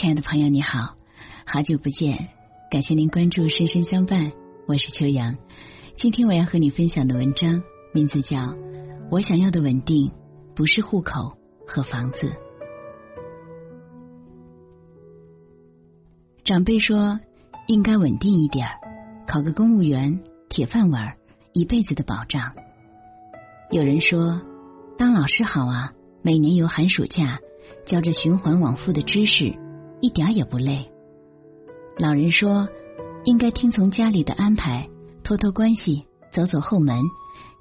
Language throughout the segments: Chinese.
亲爱的朋友，你好，好久不见，感谢您关注深深相伴，我是秋阳。今天我要和你分享的文章名字叫《我想要的稳定不是户口和房子》。长辈说应该稳定一点儿考个公务员，铁饭碗，一辈子的保障。有人说当老师好啊，每年有寒暑假，教着循环往复的知识。一点也不累。老人说，应该听从家里的安排，托托关系，走走后门，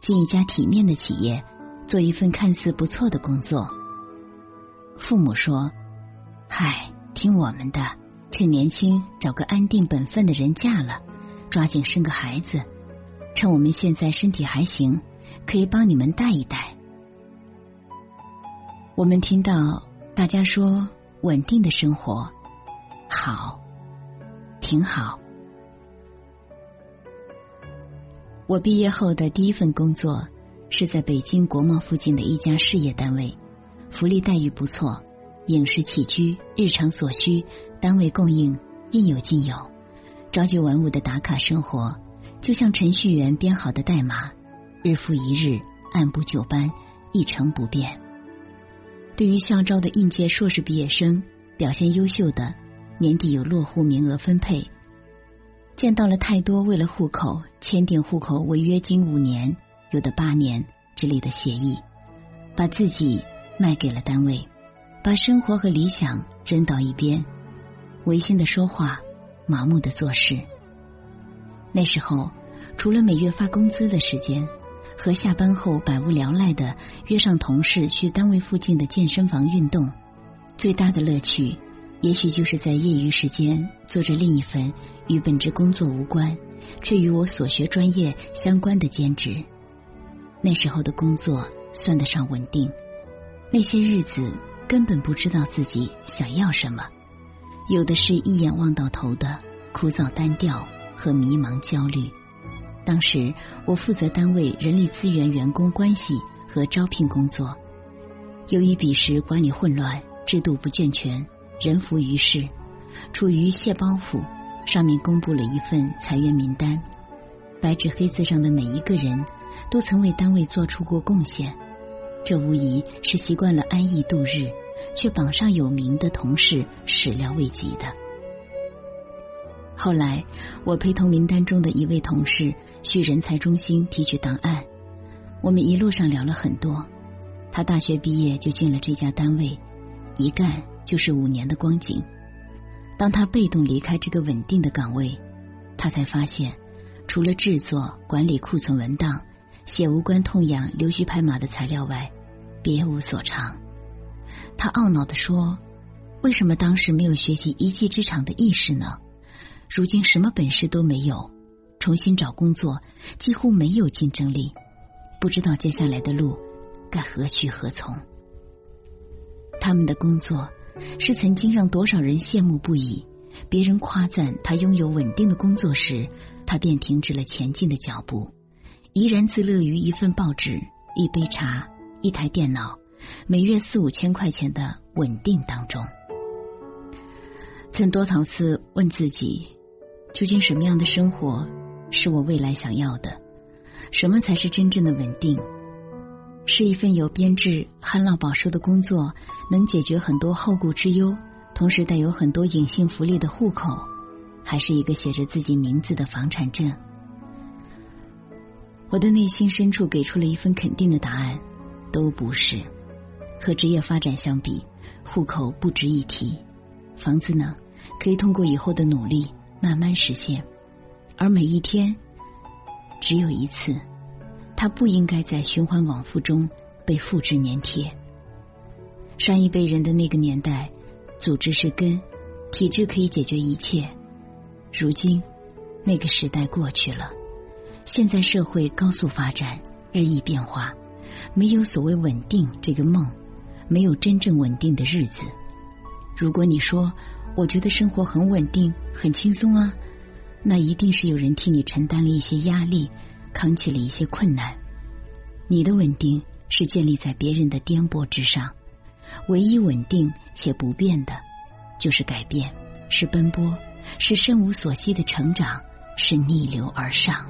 进一家体面的企业，做一份看似不错的工作。父母说，嗨，听我们的，趁年轻找个安定本分的人嫁了，抓紧生个孩子，趁我们现在身体还行，可以帮你们带一带。我们听到大家说。稳定的生活，好，挺好。我毕业后的第一份工作是在北京国贸附近的一家事业单位，福利待遇不错，饮食起居、日常所需，单位供应应有尽有。朝九晚五的打卡生活，就像程序员编好的代码，日复一日，按部就班，一成不变。对于校招的应届硕士毕业生，表现优秀的，年底有落户名额分配。见到了太多为了户口签订户口违约金五年，有的八年之类的协议，把自己卖给了单位，把生活和理想扔到一边，违心的说话，麻木的做事。那时候，除了每月发工资的时间。和下班后百无聊赖的约上同事去单位附近的健身房运动，最大的乐趣也许就是在业余时间做着另一份与本职工作无关却与我所学专业相关的兼职。那时候的工作算得上稳定，那些日子根本不知道自己想要什么，有的是一眼望到头的枯燥单调和迷茫焦虑。当时我负责单位人力资源员工关系和招聘工作，由于彼时管理混乱，制度不健全，人浮于事，处于卸包袱，上面公布了一份裁员名单，白纸黑字上的每一个人都曾为单位做出过贡献，这无疑是习惯了安逸度日却榜上有名的同事始料未及的。后来，我陪同名单中的一位同事去人才中心提取档案。我们一路上聊了很多。他大学毕业就进了这家单位，一干就是五年的光景。当他被动离开这个稳定的岗位，他才发现，除了制作、管理库存文档、写无关痛痒、溜须拍马的材料外，别无所长。他懊恼的说：“为什么当时没有学习一技之长的意识呢？”如今什么本事都没有，重新找工作几乎没有竞争力，不知道接下来的路该何去何从。他们的工作是曾经让多少人羡慕不已，别人夸赞他拥有稳定的工作时，他便停止了前进的脚步，怡然自乐于一份报纸、一杯茶、一台电脑，每月四五千块钱的稳定当中。曾多少次问自己。究竟什么样的生活是我未来想要的？什么才是真正的稳定？是一份有编制、旱涝保收的工作，能解决很多后顾之忧，同时带有很多隐性福利的户口，还是一个写着自己名字的房产证？我的内心深处给出了一份肯定的答案：都不是。和职业发展相比，户口不值一提，房子呢，可以通过以后的努力。慢慢实现，而每一天只有一次，它不应该在循环往复中被复制粘贴。上一辈人的那个年代，组织是根，体制可以解决一切。如今，那个时代过去了，现在社会高速发展，日益变化，没有所谓稳定这个梦，没有真正稳定的日子。如果你说，我觉得生活很稳定，很轻松啊。那一定是有人替你承担了一些压力，扛起了一些困难。你的稳定是建立在别人的颠簸之上，唯一稳定且不变的，就是改变，是奔波，是身无所惜的成长，是逆流而上。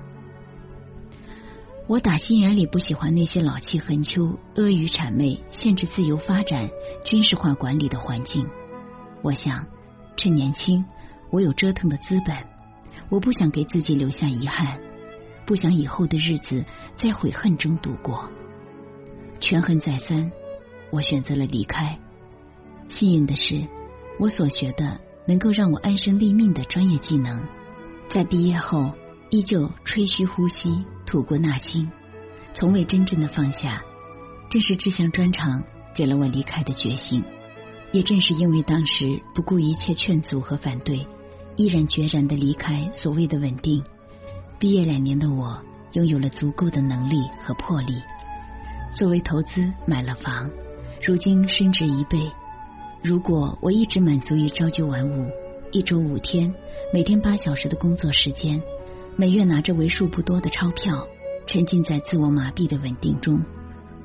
我打心眼里不喜欢那些老气横秋、阿谀谄媚、限制自由发展、军事化管理的环境。我想，趁年轻，我有折腾的资本，我不想给自己留下遗憾，不想以后的日子在悔恨中度过。权衡再三，我选择了离开。幸运的是，我所学的能够让我安身立命的专业技能，在毕业后。依旧吹嘘呼吸，吐故纳新，从未真正的放下。正是这项专长给了我离开的决心。也正是因为当时不顾一切劝阻和反对，毅然决然的离开所谓的稳定，毕业两年的我拥有了足够的能力和魄力，作为投资买了房，如今升值一倍。如果我一直满足于朝九晚五，一周五天，每天八小时的工作时间。每月拿着为数不多的钞票，沉浸在自我麻痹的稳定中，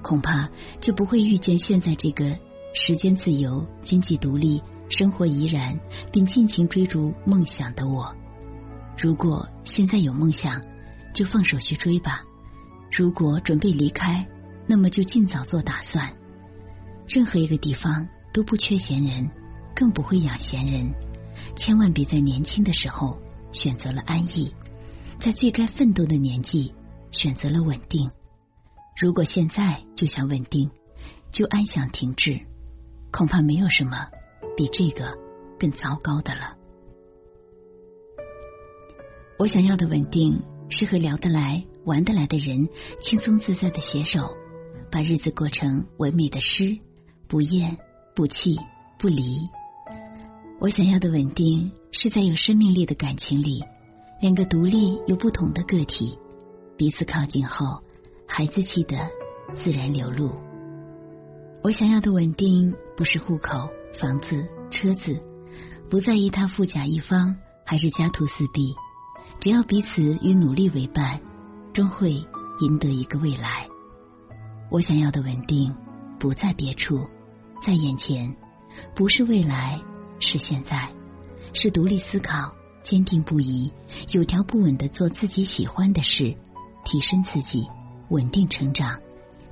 恐怕就不会遇见现在这个时间自由、经济独立、生活怡然，并尽情追逐梦想的我。如果现在有梦想，就放手去追吧；如果准备离开，那么就尽早做打算。任何一个地方都不缺闲人，更不会养闲人。千万别在年轻的时候选择了安逸。在最该奋斗的年纪，选择了稳定。如果现在就想稳定，就安享停滞，恐怕没有什么比这个更糟糕的了。我想要的稳定，是和聊得来、玩得来的人轻松自在的携手，把日子过成唯美的诗，不厌、不弃、不离。我想要的稳定，是在有生命力的感情里。两个独立又不同的个体，彼此靠近后，孩子气的自然流露。我想要的稳定，不是户口、房子、车子，不在意他富甲一方还是家徒四壁，只要彼此与努力为伴，终会赢得一个未来。我想要的稳定，不在别处，在眼前，不是未来，是现在，是独立思考。坚定不移、有条不紊的做自己喜欢的事，提升自己，稳定成长。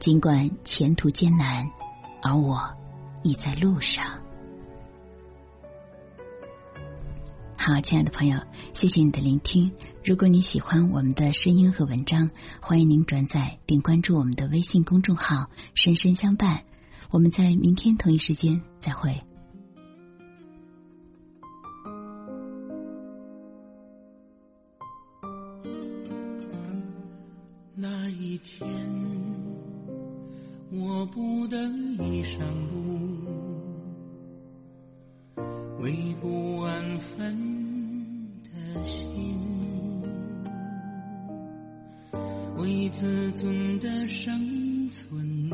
尽管前途艰难，而我已在路上。好，亲爱的朋友，谢谢你的聆听。如果你喜欢我们的声音和文章，欢迎您转载并关注我们的微信公众号“深深相伴”。我们在明天同一时间再会。为不安分的心为自尊的生存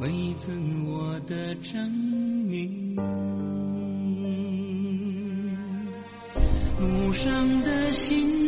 为自我的证明路上的心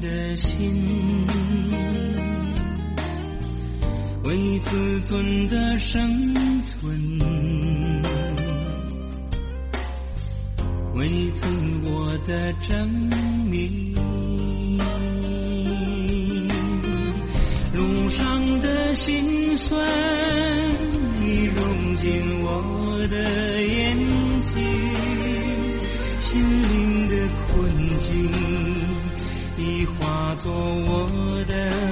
的心，为自尊的生存，为自我的证明。路上的辛酸已融进我的做我的